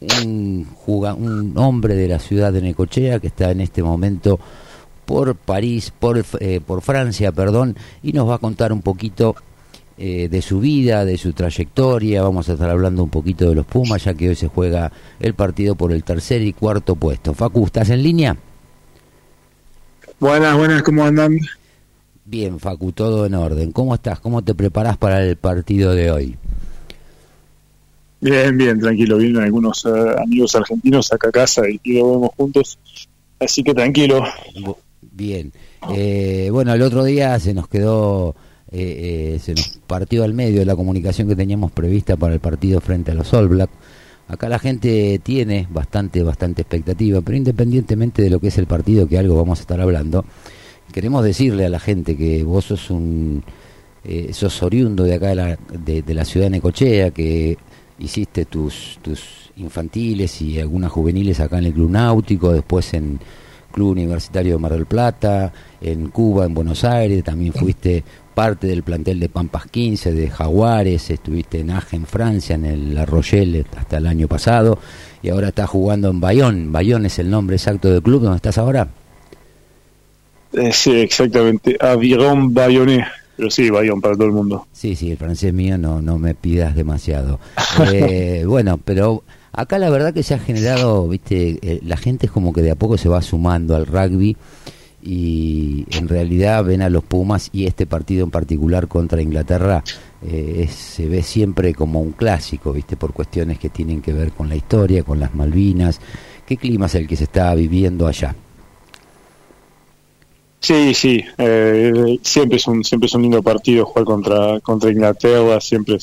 un, un hombre de la ciudad de Necochea que está en este momento por París, por, eh, por Francia, perdón, y nos va a contar un poquito eh, de su vida, de su trayectoria. Vamos a estar hablando un poquito de los Pumas, ya que hoy se juega el partido por el tercer y cuarto puesto. Facu, ¿estás en línea? Buenas, buenas, ¿cómo andan? Bien, Facu, todo en orden. ¿Cómo estás? ¿Cómo te preparás para el partido de hoy? Bien, bien, tranquilo. Vienen algunos eh, amigos argentinos acá a casa y, lo vemos juntos. Así que tranquilo. Bien. Eh, bueno, el otro día se nos quedó, eh, se nos partió al medio la comunicación que teníamos prevista para el partido frente a los All Black. Acá la gente tiene bastante, bastante expectativa, pero independientemente de lo que es el partido, que algo vamos a estar hablando, queremos decirle a la gente que vos sos un, sos oriundo de acá de la, de la ciudad de Necochea, que hiciste tus, tus infantiles y algunas juveniles acá en el Club Náutico, después en Club Universitario de Mar del Plata, en Cuba, en Buenos Aires, también fuiste parte del plantel de Pampas 15, de Jaguares, estuviste en Agen, Francia, en el Rochelle hasta el año pasado, y ahora estás jugando en Bayonne. Bayonne es el nombre exacto del club donde estás ahora. Eh, sí, exactamente, Aviron Bayonne. Pero sí, Bayón para todo el mundo. Sí, sí, el francés mío no, no me pidas demasiado. Eh, bueno, pero acá la verdad que se ha generado, viste, eh, la gente es como que de a poco se va sumando al rugby y en realidad ven a los Pumas y este partido en particular contra Inglaterra eh, se ve siempre como un clásico, viste, por cuestiones que tienen que ver con la historia, con las Malvinas. ¿Qué clima es el que se está viviendo allá? Sí, sí, eh, siempre es un siempre es un lindo partido jugar contra contra Inglaterra, siempre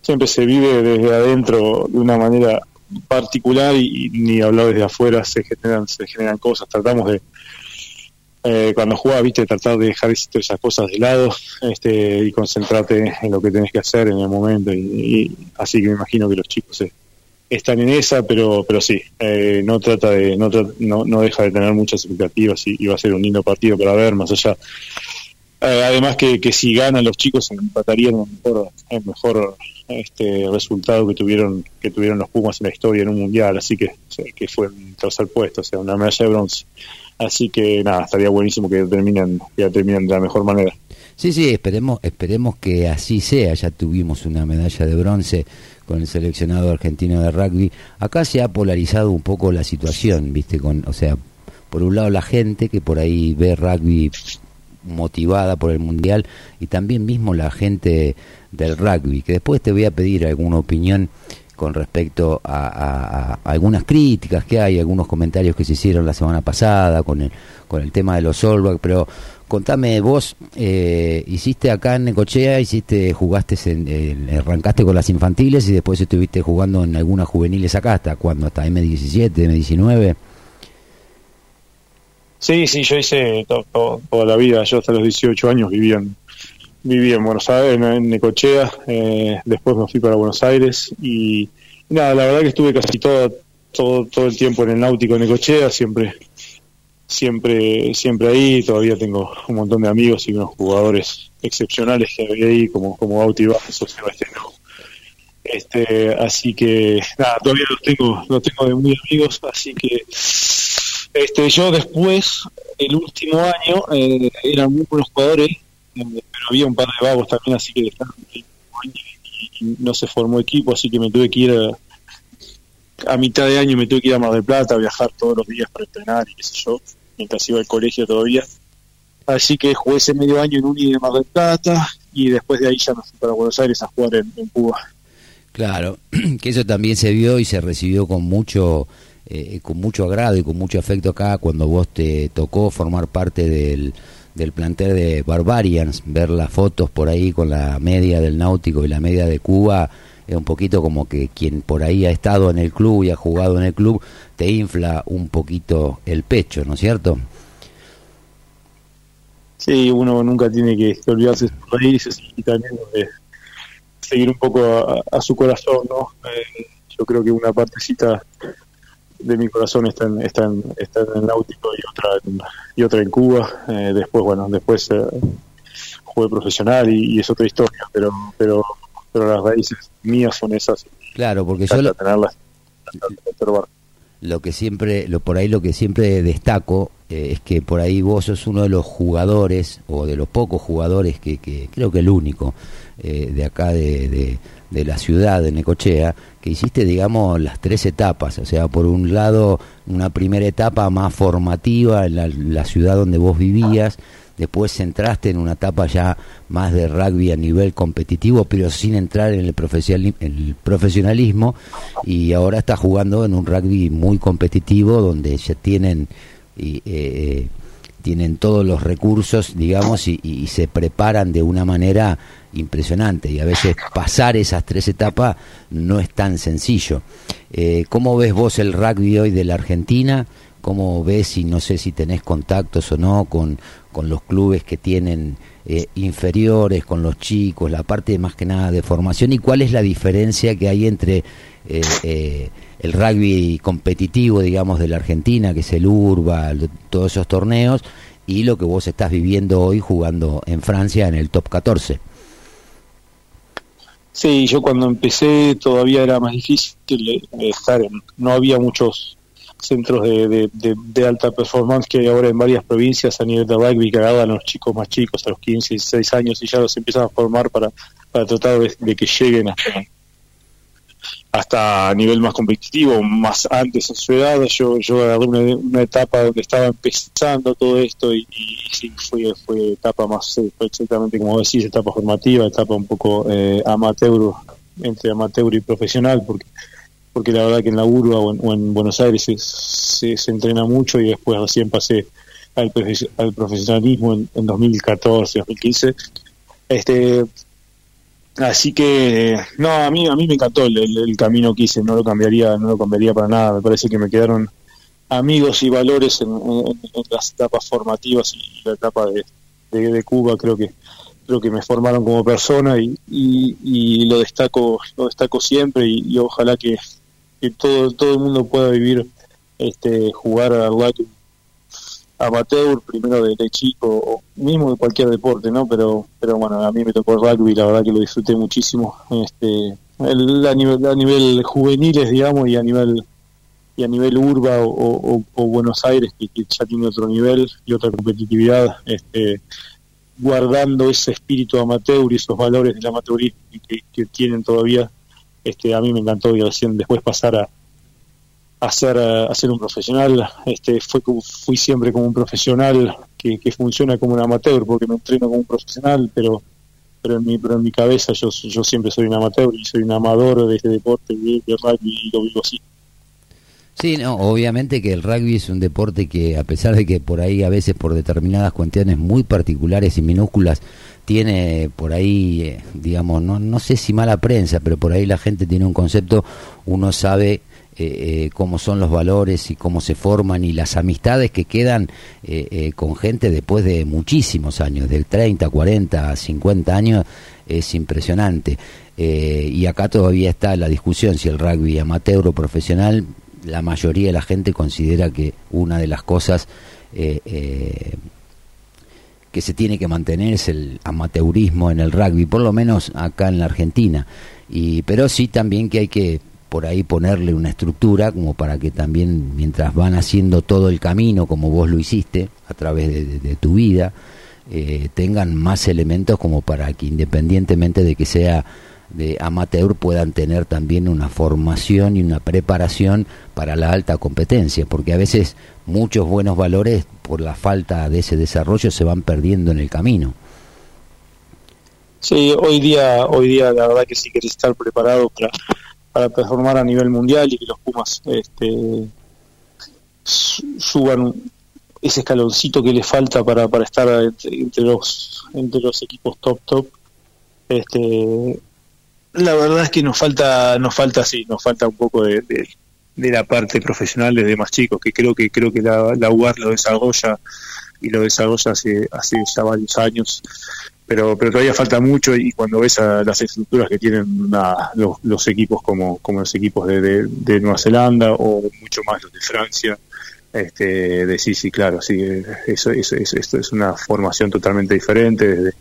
siempre se vive desde adentro de una manera particular y, ni hablar desde afuera se generan se generan cosas, tratamos de eh, cuando juegas, viste, tratar de dejar esas cosas de lado este, y concentrarte en lo que tenés que hacer en el momento. Y, así que me imagino que los chicos se, están en esa, pero pero sí, eh, no trata de no, no, no deja de tener muchas expectativas y, va a ser un lindo partido para ver, más allá. Eh, además que, que si ganan los chicos empatarían el mejor, el mejor este resultado que tuvieron que tuvieron los Pumas en la historia en un mundial, así que que fue un tercer puesto, o sea, una medalla de bronce. Así que nada, estaría buenísimo que terminen que terminen de la mejor manera. Sí, sí, esperemos esperemos que así sea. Ya tuvimos una medalla de bronce con el seleccionado argentino de rugby. Acá se ha polarizado un poco la situación, ¿viste? Con, o sea, por un lado la gente que por ahí ve rugby motivada por el mundial y también mismo la gente del rugby, que después te voy a pedir alguna opinión con respecto a, algunas críticas que hay, algunos comentarios que se hicieron la semana pasada con el, con el tema de los Allback, pero contame vos, eh, hiciste acá en Necochea, hiciste, jugaste, en, arrancaste con las infantiles y después estuviste jugando en algunas juveniles acá, ¿hasta cuándo? ¿Hasta M17, M19? Sí, sí, yo hice toda la vida, yo hasta los 18 años vivía en, vivía en Buenos Aires, en, Necochea, eh, después me fui para Buenos Aires y, nada, la verdad que estuve casi todo, todo, todo el tiempo en el náutico de Necochea, siempre siempre siempre ahí, todavía tengo un montón de amigos y unos jugadores excepcionales que había ahí, como, como Bauti o Sebastián. Este, así que nada, todavía los tengo, los tengo de muy amigos, así que este yo después, el último año, eh, eran muy buenos jugadores, eh, pero había un par de vagos también, así que no se formó equipo, así que me tuve que ir a, a mitad de año me tuve que ir a Mar del Plata, a viajar todos los días para entrenar y qué sé yo, mientras iba al colegio todavía. Así que jugué ese medio año en Uni de Mar del Plata y después de ahí ya me fui para Buenos Aires a jugar en, Cuba. Claro, que eso también se vio y se recibió con mucho eh, con mucho agrado y con mucho afecto acá cuando vos te tocó formar parte del, del plantel de Barbarians, ver las fotos por ahí con la media del Náutico y la media de Cuba es un poquito como que quien por ahí ha estado en el club y ha jugado en el club te infla un poquito el pecho, ¿no es cierto? Sí, uno nunca tiene que, olvidarse de sus raíces y también de seguir un poco a, su corazón, ¿no? Eh, yo creo que una partecita de mi corazón está en, está en, está en el náutico y otra en, y otra en Cuba. Eh, después, bueno, después eh, jugué profesional y, y, es otra historia, pero pero pero las raíces mías son esas. Claro, porque yo lo, lo que siempre, lo, por ahí lo que siempre destaco eh, es que por ahí vos sos uno de los jugadores, o de los pocos jugadores que, que creo que el único, eh, de acá de, de, la ciudad de Necochea, que hiciste, digamos, las tres etapas, o sea, por un lado, una primera etapa más formativa en la, la ciudad donde vos vivías, después entraste en una etapa ya más de rugby a nivel competitivo, pero sin entrar en el, profesionalismo, y ahora estás jugando en un rugby muy competitivo donde ya tienen... Y, eh, tienen todos los recursos, digamos, y, se preparan de una manera impresionante. Y a veces pasar esas tres etapas no es tan sencillo. Eh, ¿Cómo ves vos el rugby hoy de la Argentina? ¿Cómo ves, y no sé si tenés contactos o no con, con los clubes que tienen eh, inferiores, con los chicos, la parte más que nada de formación y cuál es la diferencia que hay entre eh, eh, el rugby competitivo, digamos, de la Argentina, que es el Urba, todos esos torneos, y lo que vos estás viviendo hoy jugando en Francia en el top 14. Sí, yo cuando empecé todavía era más difícil estar en, no había muchos centros de, de, alta performance que hay ahora en varias provincias a nivel de rugby que agarran a los chicos más chicos, a los 15, 16 años y ya los empiezan a formar para, para tratar de, que lleguen hasta, hasta a nivel más competitivo, más antes en su edad. Yo, yo agarré una, etapa donde estaba empezando todo esto y, sí, fue, fue etapa más, fue exactamente como decís, etapa formativa, etapa un poco eh, amateur, entre amateur y profesional, porque porque la verdad que en la urba o en, Buenos Aires se, se, entrena mucho y después recién pasé al, al profesionalismo en, 2014, 2015. Este, así que no, a mí a mí me encantó el, camino que hice, no lo cambiaría, no lo cambiaría para nada. Me parece que me quedaron amigos y valores en, las etapas formativas y la etapa de, de, Cuba. Creo que creo que me formaron como persona y, y, lo destaco lo destaco siempre y ojalá que que todo, todo el mundo pueda vivir, este, jugar al rugby amateur, primero de, chico, o mismo de cualquier deporte, ¿no? Pero, pero bueno, a mí me tocó el rugby, la verdad que lo disfruté muchísimo, este, el, a nivel, a nivel juveniles, digamos, y a nivel y a nivel urba o, Buenos Aires que, ya tiene otro nivel y otra competitividad este guardando ese espíritu amateur y esos valores del amateurismo que, que tienen todavía este, a mí me encantó y recién después pasar a, a ser, un profesional. Este, fue, fui siempre como un profesional que, que funciona como un amateur porque me entreno como un profesional, pero pero en mi, pero en mi cabeza yo, yo siempre soy un amateur y soy un amador de este deporte, de, de rugby y lo vivo así. Sí, no, obviamente que el rugby es un deporte que a pesar de que por ahí a veces por determinadas cuestiones muy particulares y minúsculas tiene por ahí, eh, digamos, no, no sé si mala prensa, pero por ahí la gente tiene un concepto, uno sabe eh, eh, cómo son los valores y cómo se forman y las amistades que quedan con gente después de muchísimos años, de 30, 40, 50 años, es impresionante. y acá todavía está la discusión si el rugby amateur o profesional, la mayoría de la gente considera que una de las cosas que se tiene que mantener es el amateurismo en el rugby, por lo menos acá en la Argentina. Y, pero sí también que hay que por ahí ponerle una estructura como para que también mientras van haciendo todo el camino como vos lo hiciste a través de, tu vida, eh, tengan más elementos como para que independientemente de que sea de amateur puedan tener también una formación y una preparación para la alta competencia, porque a veces muchos buenos valores por la falta de ese desarrollo se van perdiendo en el camino. Sí, hoy día, hoy día la verdad que si querés estar preparado para, para performar a nivel mundial y que los Pumas este, suban ese escaloncito que les falta para, para estar entre, los entre los equipos top top este la verdad es que nos falta nos falta sí nos falta un poco de, de la parte profesional desde más chicos, que creo que creo que la, la UAR lo desarrolla y lo desarrolla hace, hace ya varios años, pero pero todavía falta mucho y cuando ves a las estructuras que tienen los, equipos como, como los equipos de, de, Nueva Zelanda o mucho más los de Francia, este, decís, sí, claro, sí, eso, eso, esto es una formación totalmente diferente desde,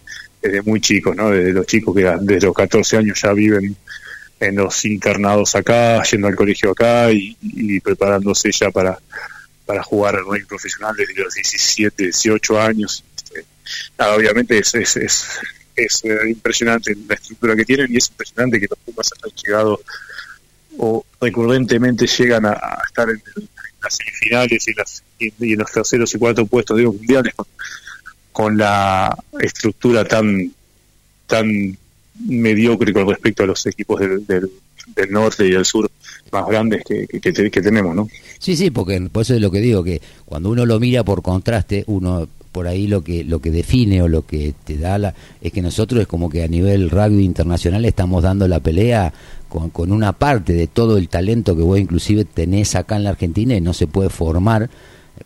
desde muy chicos, ¿no? Desde los chicos que desde los 14 años ya viven en los internados acá, yendo al colegio acá y, preparándose ya para, para jugar al rugby profesional desde los 17, 18 años. Este, obviamente es, es, es, es, eh, impresionante la estructura que tienen y es impresionante que los Pumas hayan llegado o recurrentemente llegan a, estar en, las semifinales y, las, y, en los terceros y cuartos puestos de los mundiales con la estructura tan tan mediocre con respecto a los equipos del, del, norte y del sur más grandes que, que, tenemos, ¿no? Sí, sí, porque por eso es lo que digo, que cuando uno lo mira por contraste, uno por ahí lo que lo que define o lo que te da la, es que nosotros es como que a nivel rugby internacional estamos dando la pelea con, con una parte de todo el talento que vos inclusive tenés acá en la Argentina y no se puede formar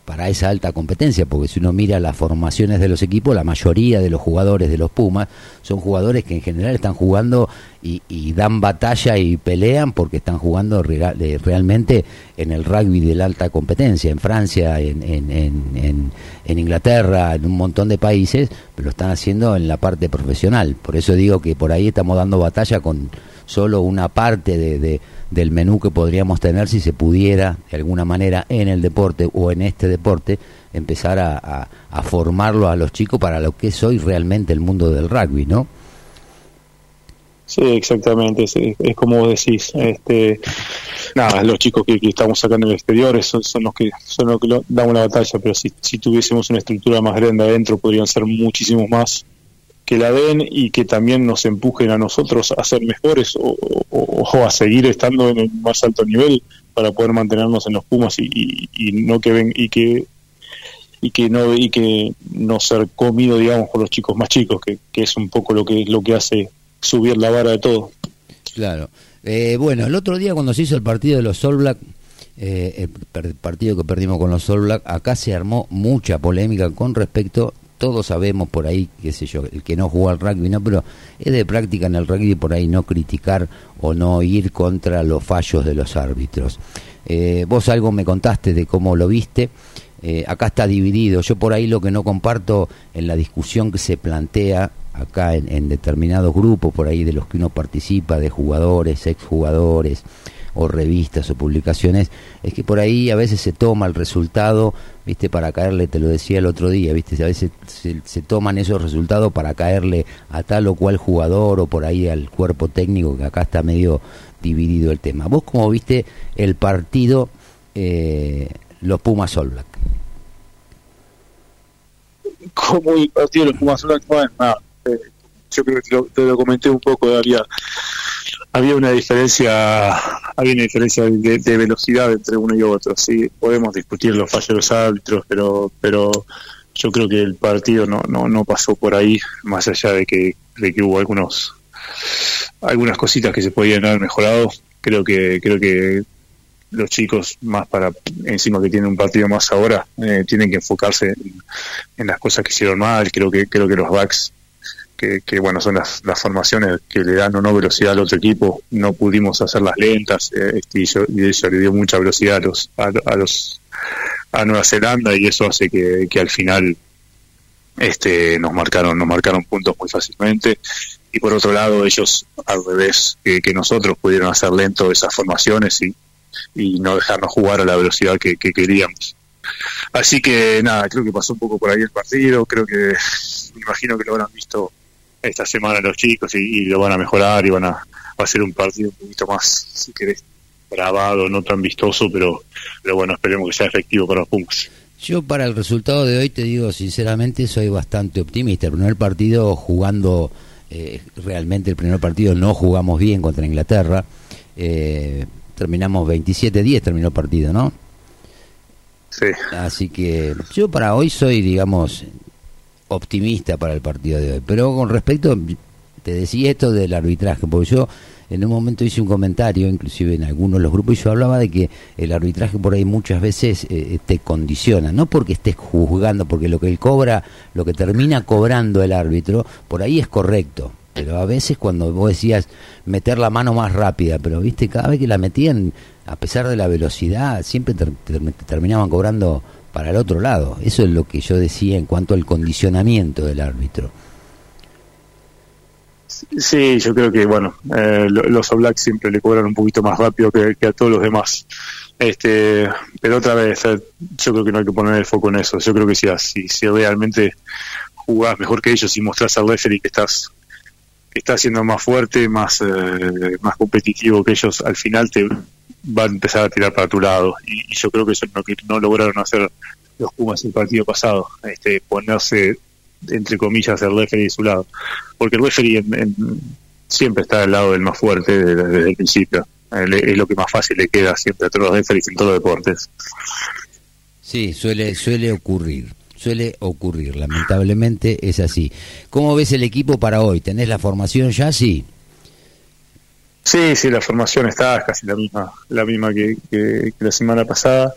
para esa alta competencia, porque si uno mira las formaciones de los equipos, la mayoría de los jugadores de los Pumas son jugadores que en general están jugando y, dan batalla y pelean porque están jugando realmente en el rugby de la alta competencia, en Francia, en, en, en, en, Inglaterra, en un montón de países, pero lo están haciendo en la parte profesional. Por eso digo que por ahí estamos dando batalla con solo una parte de del menú que podríamos tener si se pudiera de alguna manera en el deporte o en este deporte empezar a, formarlo a los chicos para lo que es hoy realmente el mundo del rugby, ¿no? Sí, exactamente, es, como vos decís, este, nada, los chicos que, estamos acá en el exterior son, son los que son los que dan una batalla, pero si, si tuviésemos una estructura más grande adentro podrían ser muchísimos más que la den y que también nos empujen a nosotros a ser mejores o, a seguir estando en el más alto nivel para poder mantenernos en los Pumas y, no que ven y que y que no y que no ser comido digamos por los chicos más chicos que, es un poco lo que lo que hace subir la vara de todo. Claro. Eh, bueno el otro día cuando se hizo el partido de los All Black eh, el partido que perdimos con los All Black acá se armó mucha polémica con respecto todos sabemos por ahí, qué sé yo, el que no jugó al rugby, no, pero es de práctica en el rugby por ahí no criticar o no ir contra los fallos de los árbitros. Eh, vos algo me contaste de cómo lo viste, eh, acá está dividido, yo por ahí lo que no comparto en la discusión que se plantea acá en, en determinados grupos, por ahí de los que uno participa, de jugadores, exjugadores, o revistas o publicaciones, es que por ahí a veces se toma el resultado, viste, para caerle, te lo decía el otro día, viste, a veces se, toman esos resultados para caerle a tal o cual jugador o por ahí al cuerpo técnico, que acá está medio dividido el tema. ¿Vos cómo viste el partido eh, los Pumas All Black? Como el partido los Pumas All Black, eh, yo creo que te lo, comenté un poco, había había una diferencia había una diferencia de, velocidad entre uno y otro sí podemos discutir los fallos de los árbitros pero pero yo creo que el partido no no no pasó por ahí más allá de que de que hubo algunos algunas cositas que se podían haber mejorado. Creo que creo que los chicos más para encima que tienen un partido más ahora eh, tienen que enfocarse en, en, las cosas que hicieron mal. Creo que creo que los backs que, bueno, son las, formaciones que le dan o no velocidad al otro equipo. No pudimos hacerlas lentas eh, este, y, eso, le dio mucha velocidad a los, a, los a Nueva Zelanda y eso hace que, que al final este nos marcaron nos marcaron puntos muy fácilmente. Y por otro lado ellos al revés que, nosotros pudieron hacer lento esas formaciones y, y no dejarnos jugar a la velocidad que, que queríamos. Así que nada creo que pasó un poco por ahí el partido. Creo que me imagino que lo habrán visto esta semana los chicos y, lo van a mejorar y van a, va a ser un partido un poquito más, si querés, grabado, no tan vistoso, pero, pero bueno, esperemos que sea efectivo para los Pumas. Yo para el resultado de hoy te digo sinceramente soy bastante optimista. El primer partido jugando, eh, realmente el primer partido no jugamos bien contra Inglaterra. Eh, terminamos 27-10 terminó el partido, ¿no? Sí. Así que yo para hoy soy, digamos, optimista para el partido de hoy. Pero con respecto, te decía esto del arbitraje, porque yo en un momento hice un comentario, inclusive en algunos de los grupos, y yo hablaba de que el arbitraje por ahí muchas veces eh, te condiciona, no porque estés juzgando, porque lo que él cobra, lo que termina cobrando el árbitro, por ahí es correcto. Pero a veces cuando vos decías meter la mano más rápida, pero viste, cada vez que la metían, a pesar de la velocidad, siempre terminaban cobrando para el otro lado. Eso es lo que yo decía en cuanto al condicionamiento del árbitro. Sí, yo creo que, bueno, eh, los All Blacks siempre le cobran un poquito más rápido que, a todos los demás. Este, pero otra vez, eh, yo creo que no hay que poner el foco en eso. Yo creo que si, si, si realmente jugás mejor que ellos y mostrás al referee que estás que estás siendo más fuerte, más eh, más competitivo que ellos, al final te va a empezar a tirar para tu lado. Y, yo creo que eso es lo que no lograron hacer los Pumas el partido pasado, este, ponerse entre comillas el referee de su lado, porque el referee siempre está al lado del más fuerte desde, el principio. Es lo que más fácil le queda siempre a todos los referees en todos los deportes. Sí, suele suele ocurrir suele ocurrir, lamentablemente es así. ¿Cómo ves el equipo para hoy? ¿Tenés la formación ya? Sí. Sí, sí, la formación está casi la misma, la misma que, que la semana pasada.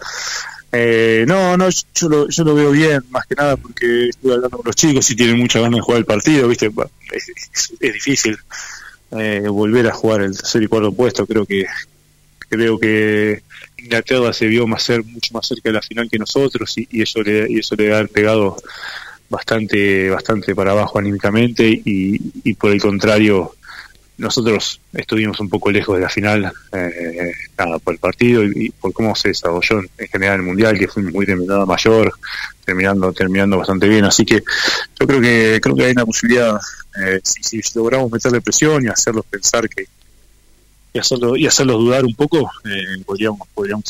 Eh, no, no, yo lo, yo lo veo bien, más que nada porque estuve hablando con los chicos y tienen mucha ganas de jugar el partido, ¿viste? Es, difícil eh, volver a jugar el tercer y cuarto puesto, creo que creo que Inglaterra se vio más ser mucho más cerca de la final que nosotros y, eso le y eso le ha pegado bastante bastante para abajo anímicamente y, y por el contrario nosotros estuvimos un poco lejos de la final, eh, nada, por el partido y, por cómo se desarrolló en general el mundial, que fue muy terminada mayor, terminando, terminando bastante bien. Así que yo creo que creo que hay una posibilidad, eh, si logramos meterle presión y hacerlos pensar que, y hacerlo y hacerlos dudar un poco eh, podríamos podríamos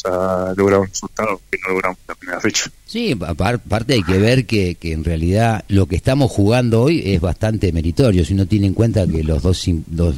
lograr un resultado que no logramos la primera fecha. Sí aparte hay que ver que, que en realidad lo que estamos jugando hoy es bastante meritorio. Si uno tiene en cuenta que los dos,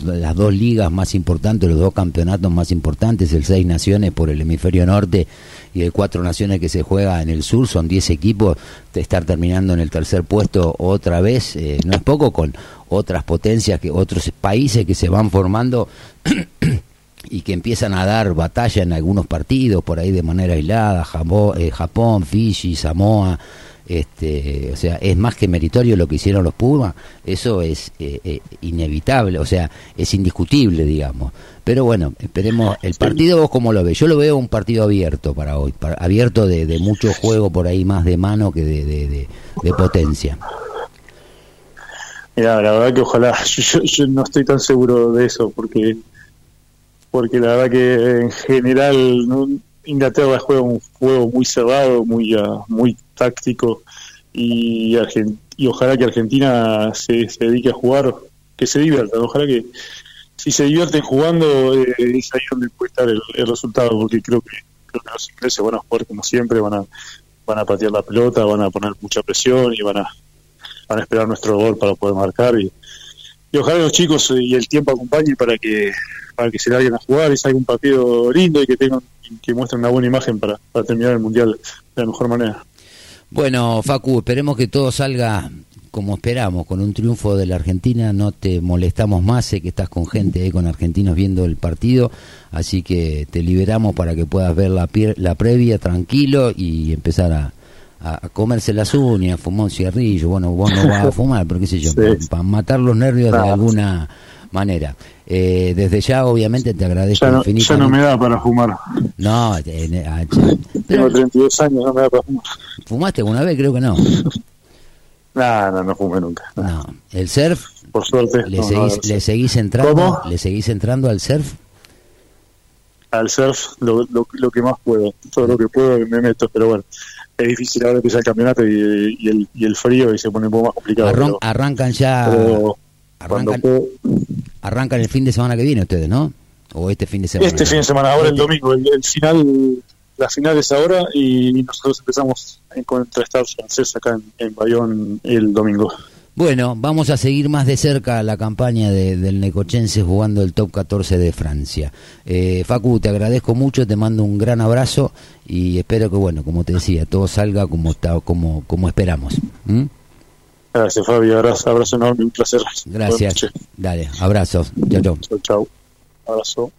las dos ligas más importantes los dos campeonatos más importantes el seis naciones por el hemisferio norte y el cuatro naciones que se juega en el sur son diez equipos de estar terminando en el tercer puesto otra vez eh, no es poco con otras potencias, que otros países que se van formando y que empiezan a dar batalla en algunos partidos por ahí de manera aislada, Japón, eh, Japón Fiji, Samoa, este, o sea, es más que meritorio lo que hicieron los Pumas, eso es eh, eh, inevitable, o sea, es indiscutible, digamos. Pero bueno, esperemos, el partido vos cómo lo ves, yo lo veo un partido abierto para hoy, abierto de, mucho juego por ahí más de mano que de, de, potencia. Mira, la verdad que ojalá, yo, no estoy tan seguro de eso, porque porque la verdad que en general Inglaterra juega un juego muy cerrado, muy uh, muy táctico y, y ojalá que Argentina se, se, dedique a jugar, que se divierta, ojalá que si se divierten jugando eh, es ahí donde puede estar el, resultado, porque creo que, creo que los ingleses van a jugar como siempre, van a van a patear la pelota, van a poner mucha presión y van a van a esperar nuestro gol para poder marcar y, y ojalá los chicos y el tiempo acompañen para que para que se larguen a jugar y salga un partido lindo y que tengan que muestren una buena imagen para, para terminar el mundial de la mejor manera. Bueno, Facu, esperemos que todo salga como esperamos, con un triunfo de la Argentina, no te molestamos más, sé que estás con gente, con argentinos viendo el partido, así que te liberamos para que puedas ver la, la previa tranquilo y empezar a, a, comerse las uñas, fumar un cigarrillo, bueno, vos no vas a fumar, pero qué sé yo, para, matar los nervios de alguna manera. Eh, desde ya, obviamente, te agradezco ya no, Ya no me da para fumar. No, eh, ah, tengo 32 años, no me da para fumar. ¿Fumaste alguna vez? Creo que no. No, no, no fumé nunca. No. ¿El surf? Por suerte. ¿Le, seguís, ¿le seguís entrando? ¿Le seguís entrando al surf? Al surf, lo, lo, lo que más puedo. Todo lo que puedo me meto, pero bueno es difícil ahora empezar el campeonato y, el, y el frío y se pone un poco más complicado. arrancan ya. arrancan, el fin de semana que viene ustedes, ¿no? O este fin de semana. Este fin de semana, ahora el domingo. El, final, la final es ahora y nosotros empezamos contra Estados francés acá en, en Bayón el domingo. Bueno, vamos a seguir más de cerca la campaña del Necochense jugando el top 14 de Francia. Eh, Facu, te agradezco mucho, te mando un gran abrazo y espero que, bueno, como te decía, todo salga como, está, como, como esperamos. Gracias, Fabio. Abrazo, abrazo enorme, un placer. Gracias. Dale, abrazos. Chao, chao. Chao, chao. Abrazo.